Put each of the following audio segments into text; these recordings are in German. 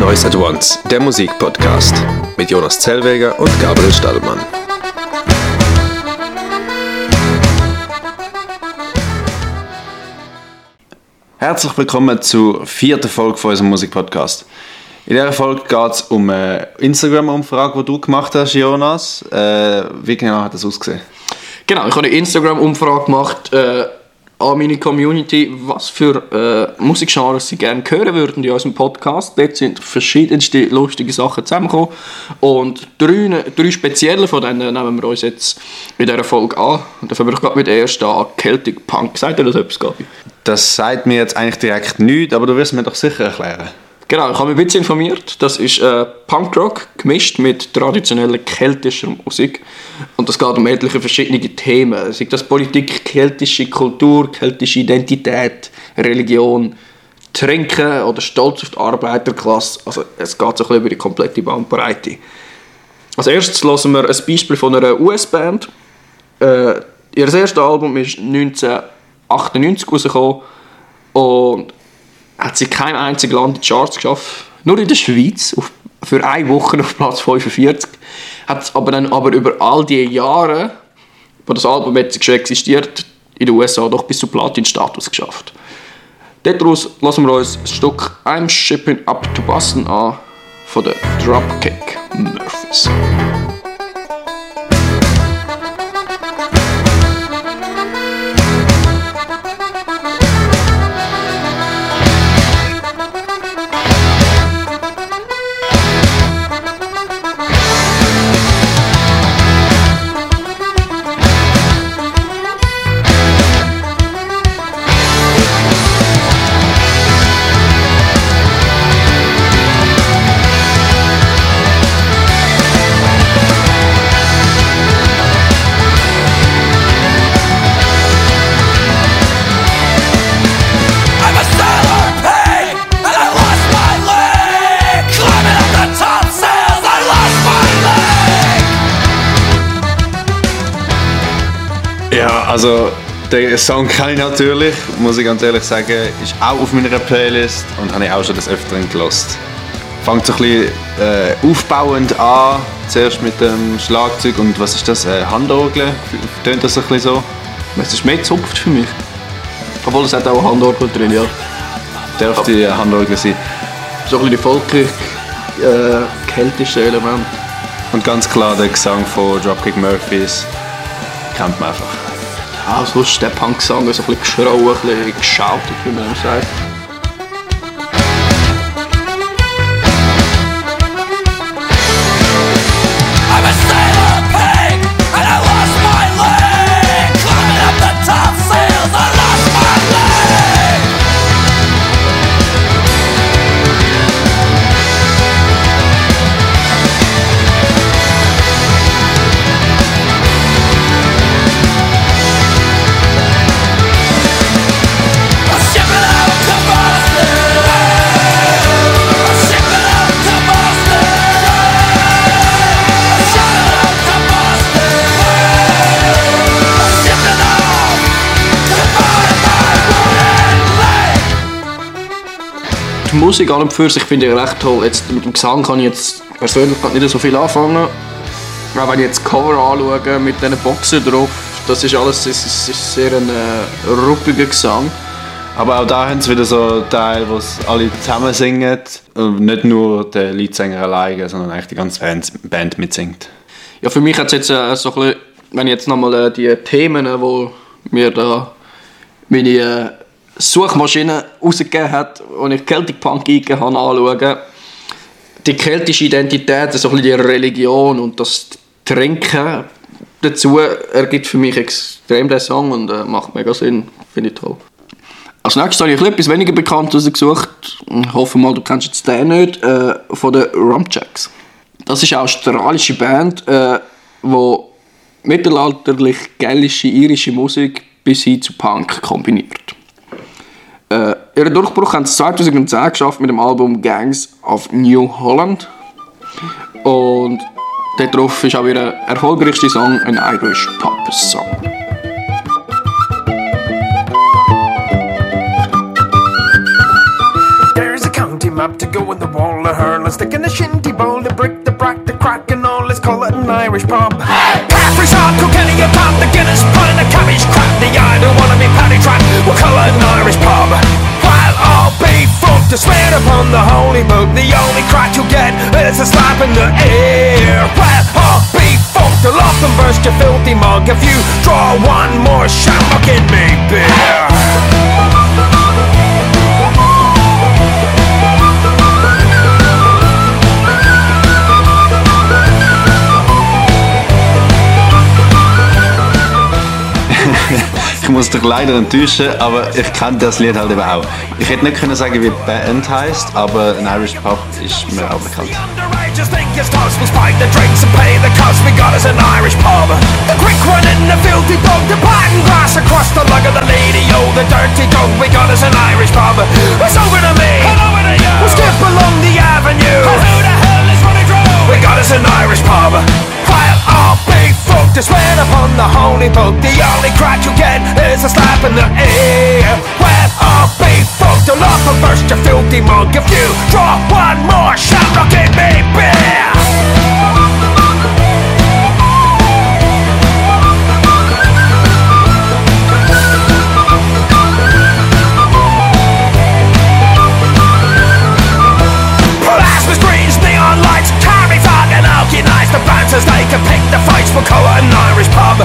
Noise at Once, der Musikpodcast mit Jonas Zellweger und Gabriel Stallmann. Herzlich willkommen zur vierten Folge von unserem Musikpodcast. In dieser Folge geht es um eine Instagram-Umfrage, die du gemacht hast, Jonas. Äh, wie genau hat das ausgesehen? Genau, ich habe eine Instagram-Umfrage gemacht äh, an meine Community, was für äh, Musikgenres sie gerne hören würden in unserem Podcast. Dort sind verschiedenste lustige Sachen zusammengekommen und drei, drei spezielle von denen nehmen wir uns jetzt in dieser Folge an. Und dafür ich gerade mit der ersten an, Celtic Punk. Sagt ihr das etwas, Gabi? Das sagt mir jetzt eigentlich direkt nichts, aber du wirst mir doch sicher erklären. Genau, ich habe mich ein bisschen informiert. Das ist äh, Punkrock gemischt mit traditioneller keltischer Musik. Und das geht um etliche verschiedene Themen. Sei das Politik, keltische Kultur, keltische Identität, Religion, Trinken oder Stolz auf die Arbeiterklasse. Also es geht so ein bisschen über die komplette Bandbreite. Als erstes hören wir ein Beispiel von einer US-Band. Äh, ihr erstes Album ist 1998 rausgekommen und hat sie kein einziges Land in die Charts geschafft. Nur in der Schweiz auf, für eine Woche auf Platz 45. Hat aber dann aber über all die Jahre, wo das Album jetzt schon existiert, in den USA doch bis zu Platin-Status geschafft. Daraus lassen wir uns das Stück I'm Shipping Up to Boston an von den Dropkick Murphys. Also den Song kann ich natürlich, muss ich ganz ehrlich sagen, ist auch auf meiner Playlist und habe ich auch schon des Öfteren gelost. Fängt so ein bisschen äh, aufbauend an, zuerst mit dem Schlagzeug und was ist das, äh, Handorgel? Tönt das ein bisschen so? Es ist mehr zupft für mich. Obwohl es hat auch Handorgel drin, ja. Dürfte die Handorgel sein. So ein bisschen die folglich äh, keltische Element. Und ganz klar der Gesang von Dropkick Murphys kennt man einfach. Ja, sonst der Punk-Song ist ein bisschen geschrauen, ein bisschen geschautet, wie man sagt. Die Musik an und für sich finde ich recht toll. Jetzt, mit dem Gesang kann ich jetzt persönlich nicht so viel anfangen. Aber wenn ich jetzt Cover anschaue mit diesen Boxen drauf, das ist alles das ist, ist sehr ein äh, ruppiger Gesang. Aber auch da haben sie wieder so Teil, wo alle zusammen singen. Und nicht nur der Leadsänger alleine, sondern eigentlich die ganze Band, mitsingt. Ja, für mich hat es jetzt äh, so ein bisschen, wenn ich jetzt nochmal äh, die Themen, äh, wo mir da meine äh, Suchmaschine rausgegeben hat, und ich Celtic Punk eingegeben habe, anschauen, die keltische Identität, so ein bisschen die Religion und das Trinken dazu ergibt für mich extrem den Song und äh, macht mega Sinn, finde ich toll. Als nächstes habe ich etwas weniger bekannt rausgesucht. Ich hoffe mal, du kennst jetzt den nicht. Äh, von den Rumjacks. Das ist eine australische Band, äh, die mittelalterlich gälische irische Musik bis hin zu Punk kombiniert. Äh, ihren Durchbruch haben sie 2010 geschafft mit dem Album Gangs of New Holland. Und darauf ist auch ihr erfolgreichster Song ein Irish Pop Song. There's a county map to go in the wall of hurl stick in the shinty bowl, the brick, the brack, the crack, and all. Let's call it an Irish pub. Caffrey shop, Kilkenny, a pub, the Guinness, put in the cabbage crap, the I don't wanna be paddy trap. We'll call an Irish pub. While all be fucked to swear upon the holy book, the only crack you'll get is a slap in the air. Well, all be fucked, I'll often burst your filthy mug if you draw one more shamrock in me beer. Muss dich leider enttäuschen, aber ich kenne das Lied halt eben auch. Ich hätte nicht können sagen, wie die Band heisst, aber ein Irish Pub ist mir auch bekannt. Underagers think it's toast. We spike the drinks and pay the cost. We got us an Irish pub. The quick one in the filthy dog. The pattern glass across the lug of the lady. Oh, the dirty dog. We got us an Irish pub. It's over to me. And over to you. We'll skip along the avenue. And who the hell is running through? We got us an Irish pub. While all big folk to swear upon the holy book. The only crack you get is a slap in the ear. Well, all big folk to laugh and burst your filthy mug. If you draw one more shamrock in me beer. Plasma screens, neon lights, carry fucking alky nights. The bouncers they can pick the fights. Call it an Irish pub.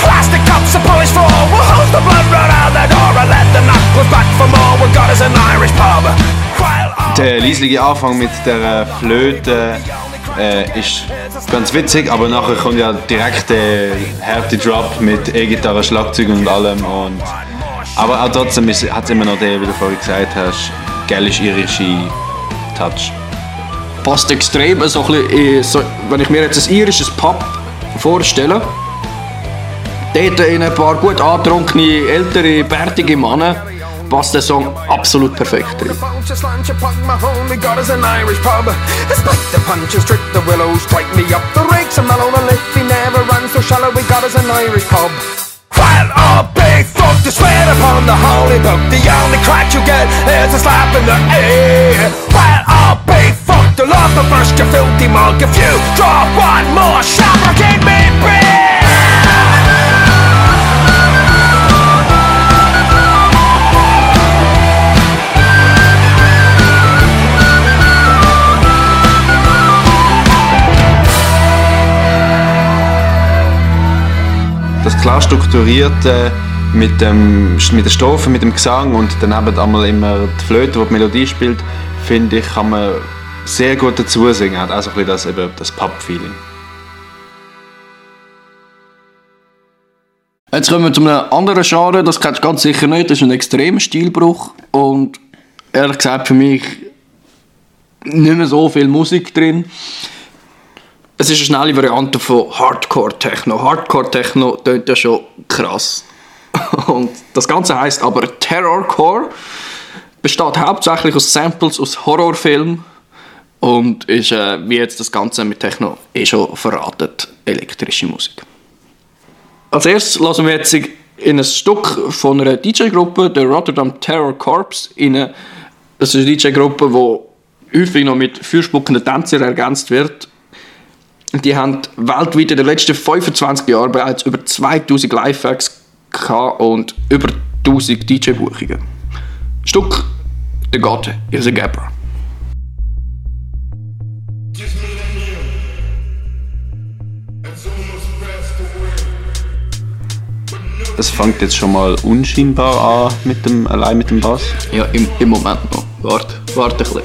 Plastic cups are polished for all. We'll hose the blood right out the door and let the knuckles back for more. We got us an Irish pub. Der leislige Anfang mit der Flöte äh, ist ganz witzig, aber nachher kommt ja direkt der harte Drop mit E-Gitarre, Schlagzeug und allem. Und, aber auch trotzdem hat es immer noch den, wie du vorhin gesagt hast, gälisch-irische Touch. Passt extrem so ein bisschen in, so, wenn ich mir jetzt ein irisches Pub vorstelle, dort in ein paar gut angetrunkene, ältere, bärtige Männer, passt der Song absolut perfekt folk to swear upon the holy book, the only crack you get is a slap in the ear. To love the burst your filthy mug, if you draw one more shamrock in me beer. Das klar strukturierte mit, dem, mit der Strophe, mit dem Gesang und daneben einmal immer die Flöte, die die Melodie spielt, finde ich, kann man sehr gut dazu singen. Hat auch so ein bisschen das, das Pub-Feeling. Jetzt kommen wir zu einem anderen Genre, das kennst du ganz sicher nicht, das ist ein extremer Stilbruch und ehrlich gesagt für mich nicht mehr so viel Musik drin. Es ist eine schnelle Variante von Hardcore-Techno. Hardcore-Techno klingt ja schon krass. Und das Ganze heißt aber Terrorcore, besteht hauptsächlich aus Samples aus Horrorfilmen und ist, äh, wie jetzt das Ganze mit Techno eh schon verraten, elektrische Musik. Als erstes lassen wir jetzt in ein Stück von einer DJ-Gruppe, der Rotterdam Terror Corps, in das ist eine DJ-Gruppe, die häufig noch mit fürspuckenden Tänzern ergänzt wird. Die haben weltweit in den letzten 25 Jahren bereits über 2000 Live-Acts gehabt und über 1000 DJ-Buchungen. Stück The God is a Gabber. Es fängt jetzt schon mal unscheinbar an, mit dem, allein mit dem Bass. Ja, im, im Moment noch. Warte, warte ein bisschen.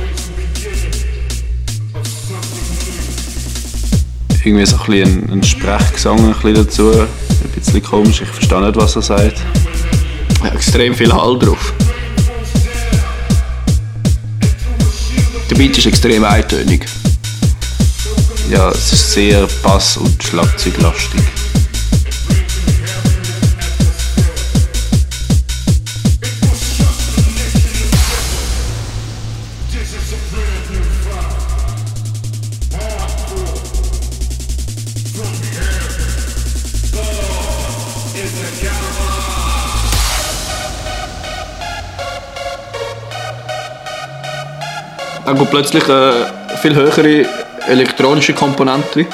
Irgendwie so ein, bisschen ein, Sprechgesang ein bisschen dazu. Ein bisschen komisch, ich verstehe nicht, was er sagt. Ja, extrem viel Hall drauf. Der Beat ist extrem eintönig. Ja, es ist sehr Bass- und Schlagzeuglastig. Auch gut plötzlich äh, viel höhere elektronische Komponenten drin.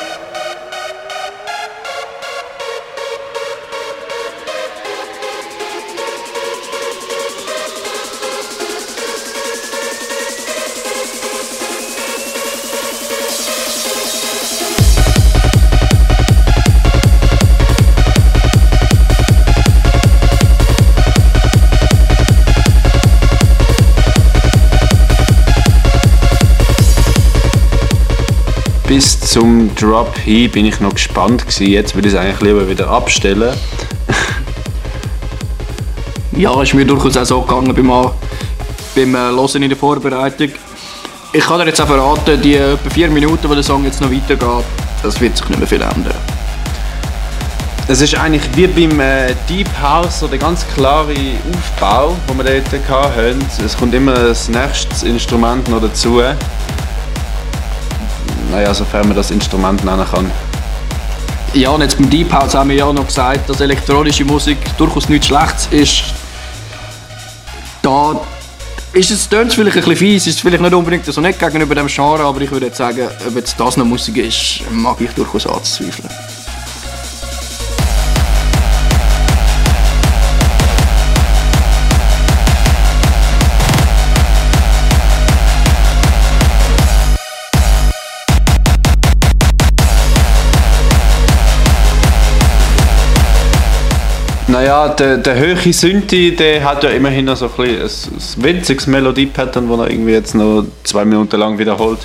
Bis zum Drop hin bin ich noch gespannt gewesen. Jetzt würde ich es eigentlich lieber wieder abstellen. Ja, ist mir durchaus auch so gegangen beim, beim äh, Hören in der Vorbereitung. Ich kann dir jetzt auch verraten, die etwa vier Minuten, wo der Song jetzt noch weitergeht, das wird sich nicht mehr viel ändern. Es ist eigentlich wie beim äh, Deep House so der ganz klare Aufbau, den wir dort hatten. Es kommt immer das nächste Instrument noch dazu. Naja, sofern man das Instrument nennen kann. Ja, und jetzt beim Deep House haben wir ja noch gesagt, dass elektronische Musik durchaus nichts Schlechtes ist. Da ist es, tönt es vielleicht ein bisschen fies, ist vielleicht nicht unbedingt so nett gegenüber dem Genre, aber ich würde jetzt sagen, ob jetzt das noch Musik ist, mag ich durchaus anzweifeln. Naja, der, der höhere Synthi, der hat ja immerhin noch so ein, ein, ein winziges Melodie-Pattern, das er irgendwie jetzt noch zwei Minuten lang wiederholt.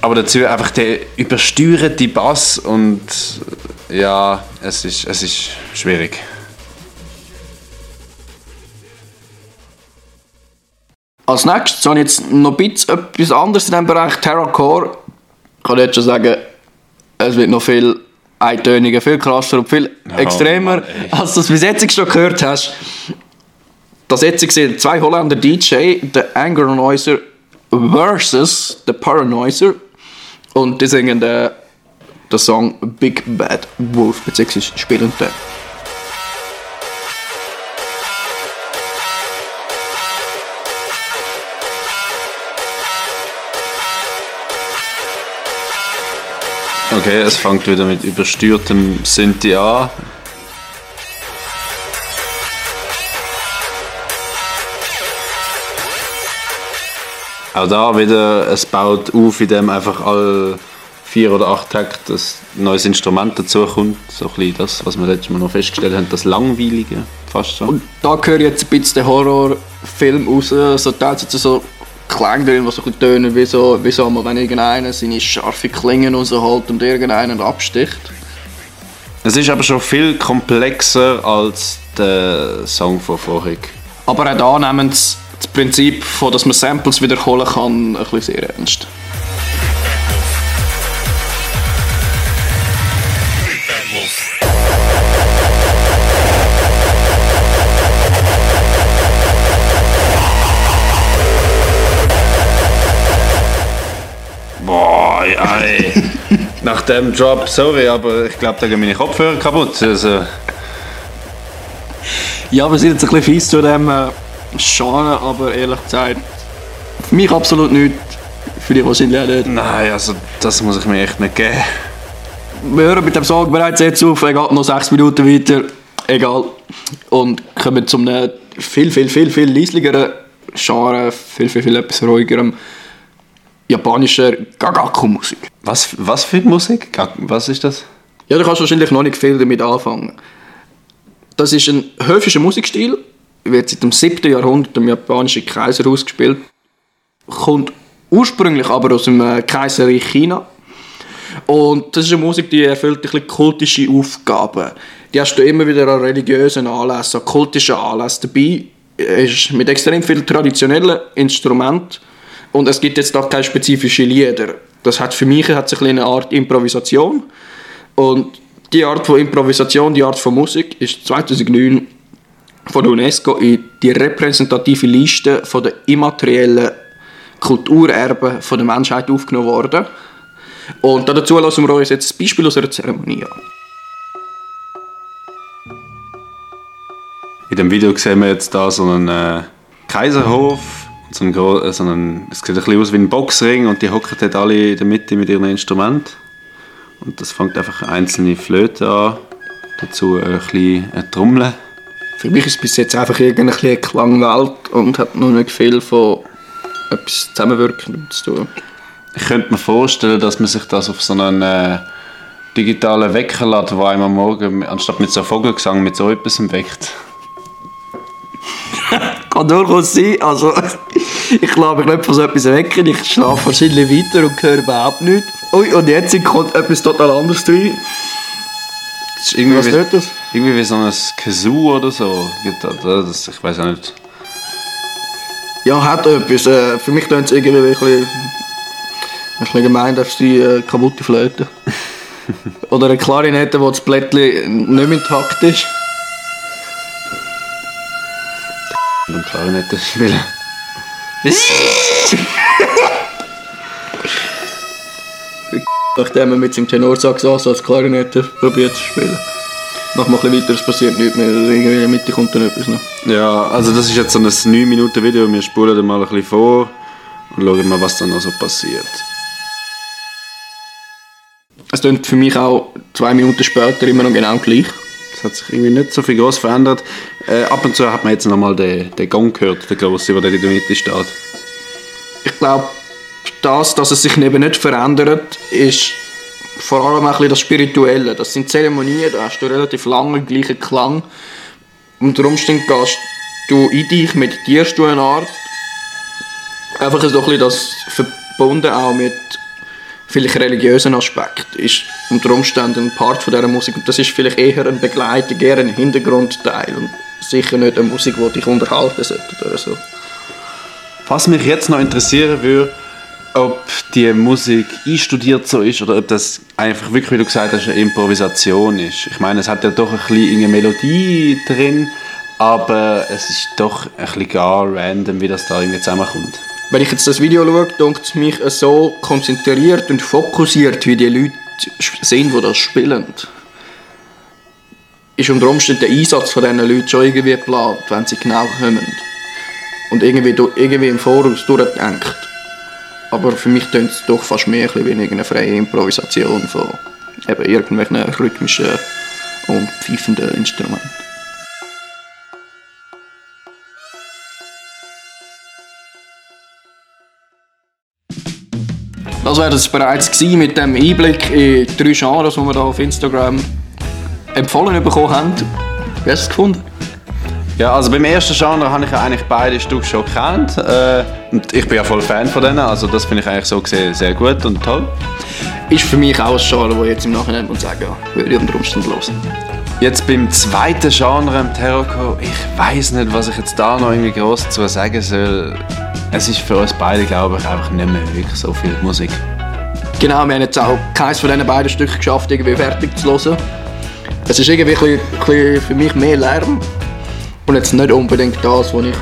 Aber dazu einfach der übersteuerte Bass und ja, es ist, es ist schwierig. Als nächstes habe ich jetzt noch ein bisschen etwas anderes in diesem Bereich, Terrorcore. Ich kann jetzt schon sagen, es wird noch viel eintöniger, viel krasser und viel extremer, Mann, als du es bis jetzt schon gehört hast. Das jetzt sind zwei Holländer DJ, der Anger Noiser versus der Paranoiser. Und die singen den, den Song Big Bad Wolf, beziehungsweise spielen den. Okay, es fängt wieder mit übersteuertem Synthi an. Auch da wieder, es baut auf, indem einfach alle vier oder acht Takte ein neues Instrument dazukommt. So ein bisschen das, was wir letztes Mal noch festgestellt haben, das Langweilige fast schon. Und da ich jetzt ein bisschen den Horrorfilm raus. So teils jetzt so Drin, die so ein tönen, wie so, wie so wenn irgendeiner seine scharfe Klingen rausholt und irgendeinen absticht. Es ist aber schon viel komplexer als der Song von vorhin. Aber auch da nehmen sie das Prinzip, von, dass man Samples wiederholen kann, ein bisschen sehr ernst. Boah, ey. Nach dem Drop, sorry, aber ich glaube, da gehen meine Kopfhörer kaputt. Also, Ja, wir sind jetzt ein bisschen fies zu dem äh, Genre, aber ehrlich gesagt, für mich absolut nicht. Für dich wahrscheinlich auch nicht. nein, also das muss ich mir echt nicht geben. Wir hören mit dem Song bereits jetzt auf, er geht noch 6 Minuten weiter, egal. Und kommen zu einem viel, viel, viel, viel leisligeren Genre, viel, viel, viel etwas ruhigerem japanischer Gagaku-Musik. Was, was für Musik? Was ist das? Ja, du kannst wahrscheinlich noch nicht viel damit anfangen. Das ist ein höfischer Musikstil, wird seit dem 7. Jahrhundert im japanischen Kaiserhaus gespielt, kommt ursprünglich aber aus dem äh, Kaiserreich China. Und das ist eine Musik, die erfüllt ein bisschen kultische Aufgaben. Die hast du immer wieder an religiösen Anlässen, an kultischen Anlässen dabei. Ist mit extrem vielen traditionellen Instrumenten und es gibt jetzt auch keine spezifischen Lieder. Das hat für mich hat bisschen eine Art Improvisation. Und die Art von Improvisation, die Art von Musik ist 2009 von der UNESCO in die repräsentative Liste von der immateriellen Kulturerben von der Menschheit aufgenommen worden. Und dazu lassen wir uns jetzt ein Beispiel aus einer Zeremonie an. In dem Video sehen wir jetzt da so einen äh, Kaiserhof. So ein, gro- äh, so ein, es sieht ein bisschen aus wie ein Boxring und die hocken dort alle in der Mitte mit ihren Instrumenten. Und das fängt einfach einzelne Flöten an, dazu ein bisschen eine Trommel. Für mich ist es bis jetzt einfach irgendeine Klangwelt und hat noch nicht viel von etwas Zusammenwirkendem zu tun. Ich könnte mir vorstellen, dass man sich das auf so einen äh, digitalen Wecker lädt, der einem am Morgen anstatt mit so einem Vogelgesang mit so etwas weckt. Kann durchaus sein. Also, ich glaube mich nicht von so etwas wecken. Ich schlafe wahrscheinlich weiter und höre überhaupt nichts. Ui, und jetzt kommt etwas total anderes rein. Das ist irgendwie, Was wie, das? irgendwie wie so ein Kazoo oder so. Das, ich weiß auch nicht. Ja, hat etwas. Äh, für mich klingt es irgendwie ein bisschen, ein bisschen gemein, dass die äh, kaputte Flöte. Oder eine Klarinette, wo das Blättchen nicht mehr intakt ist. Und Klarinette spielen. Nachdem er mit seinem Tenorsax an, so als Klarinette probiert zu spielen. Nach mal ein bisschen weiter, es passiert nichts mehr. Irgendwie in der Mitte kommt dann etwas noch. Ja, also das ist jetzt so ein 9 Minuten Video. Wir spulen dann mal ein bisschen vor und schauen mal, was dann noch so passiert. Es klingt für mich auch zwei Minuten später immer noch genau gleich. Es hat sich irgendwie nicht so viel groß verändert. Äh, ab und zu hat man jetzt nochmal den, den Gong gehört, den grossen, der in der Mitte steht. Ich glaube, das, dass es sich eben nicht verändert, ist vor allem ein bisschen das Spirituelle. Das sind Zeremonien, da hast du relativ lange den gleichen Klang. Unter Umständen gehst du in dich, meditierst du eine Art. Einfach so ein bisschen das verbunden auch mit vielleicht religiösen Aspekt ist unter Umständen ein Part von dieser Musik und das ist vielleicht eher ein Begleitung, eher ein Hintergrundteil und sicher nicht eine Musik, die dich unterhalten sollte oder so. Was mich jetzt noch interessieren würde, ob die Musik einstudiert so ist oder ob das einfach wirklich, wie du gesagt hast, eine Improvisation ist. Ich meine, es hat ja doch ein bisschen eine Melodie drin, aber es ist doch ein bisschen gar random, wie das da irgendwie zusammenkommt. Wenn ich jetzt das Video schaue, denkt es mich so konzentriert und fokussiert, wie die Leute sind, die das spielen. Ist unter Umständen der Einsatz von diesen Leuten schon irgendwie geplant, wenn sie genau kommen. Und irgendwie, irgendwie im Voraus durchgedenkt. Aber für mich klingt es doch fast mehr wie irgendeine freie Improvisation von eben irgendwelchen rhythmischen und pfeifenden Instrumenten. Wäre es bereits gewesen mit dem Einblick in drei Genres, die wir hier auf Instagram empfohlen bekommen haben. Wie hast du es gefunden? Ja, also beim ersten Genre habe ich ja eigentlich beide Stücke schon gekannt. Äh, ich bin ja voll Fan von denen, also das finde ich eigentlich so gesehen sehr gut und toll. Ist für mich auch ein Genre, das jetzt im Nachhinein muss sagen, ja, würde ich unter Umständen hören. Jetzt beim zweiten Genre, im Terrorcore, ich weiß nicht, was ich jetzt da noch irgendwie groß dazu sagen soll. Es ist für uns beide, glaube ich, einfach nicht mehr wirklich so viel Musik. Genau, wir haben jetzt auch keins von diesen beiden Stücken geschafft, irgendwie fertig zu hören. Es ist irgendwie ein bisschen, für mich mehr Lärm. Und jetzt nicht unbedingt das, was ich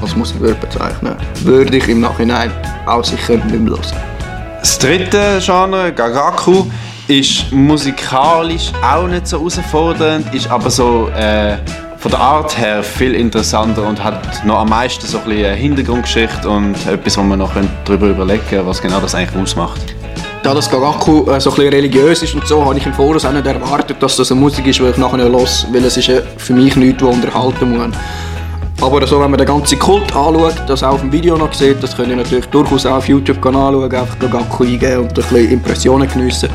als Musik würde bezeichnen würde. ich im Nachhinein auch sicher nicht mehr hören. Das dritte Genre, Gagaku, ist musikalisch auch nicht so herausfordernd, ist aber so äh, von der Art her viel interessanter und hat noch am meisten so ein bisschen Hintergrundgeschichte und etwas, wo man noch darüber überlegen könnte, was genau das eigentlich ausmacht. Da das Gagaku äh, so ein bisschen religiös ist und so, habe ich im Voraus auch nicht erwartet, dass das eine Musik ist, die ich nachher höre, weil es ist äh, für mich nichts, was unterhalten muss. Aber so, wenn man den ganzen Kult anschaut, das auch auf dem Video noch sieht, das könnt ihr natürlich durchaus auch auf YouTube anschauen, einfach Gagaku eingeben und ein bisschen Impressionen geniessen.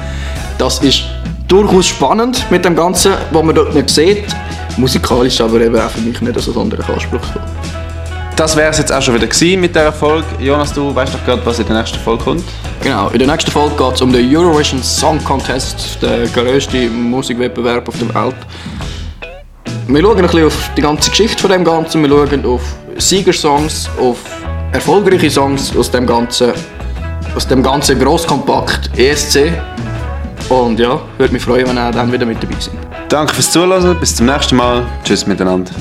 Das ist durchaus spannend mit dem Ganzen, was man dort nicht sieht. Musikalisch aber eben auch für mich nicht so sonderlich anspruchsvoll. Das wäre es jetzt auch schon wieder gewesen mit der Folge. Jonas, du weißt doch gerade, was in der nächsten Folge kommt. Genau, in der nächsten Folge geht es um den Eurovision Song Contest, der grösste Musikwettbewerb auf der Welt. Wir schauen ein bisschen auf die ganze Geschichte von dem Ganzen, wir schauen auf Siegersongs, auf erfolgreiche Songs aus dem ganzen, aus dem ganzen Grosskompakt ESC. Und ja, würde mich freuen, wenn ihr dann wieder mit dabei seid. Danke fürs Zuhören, bis zum nächsten Mal. Tschüss miteinander.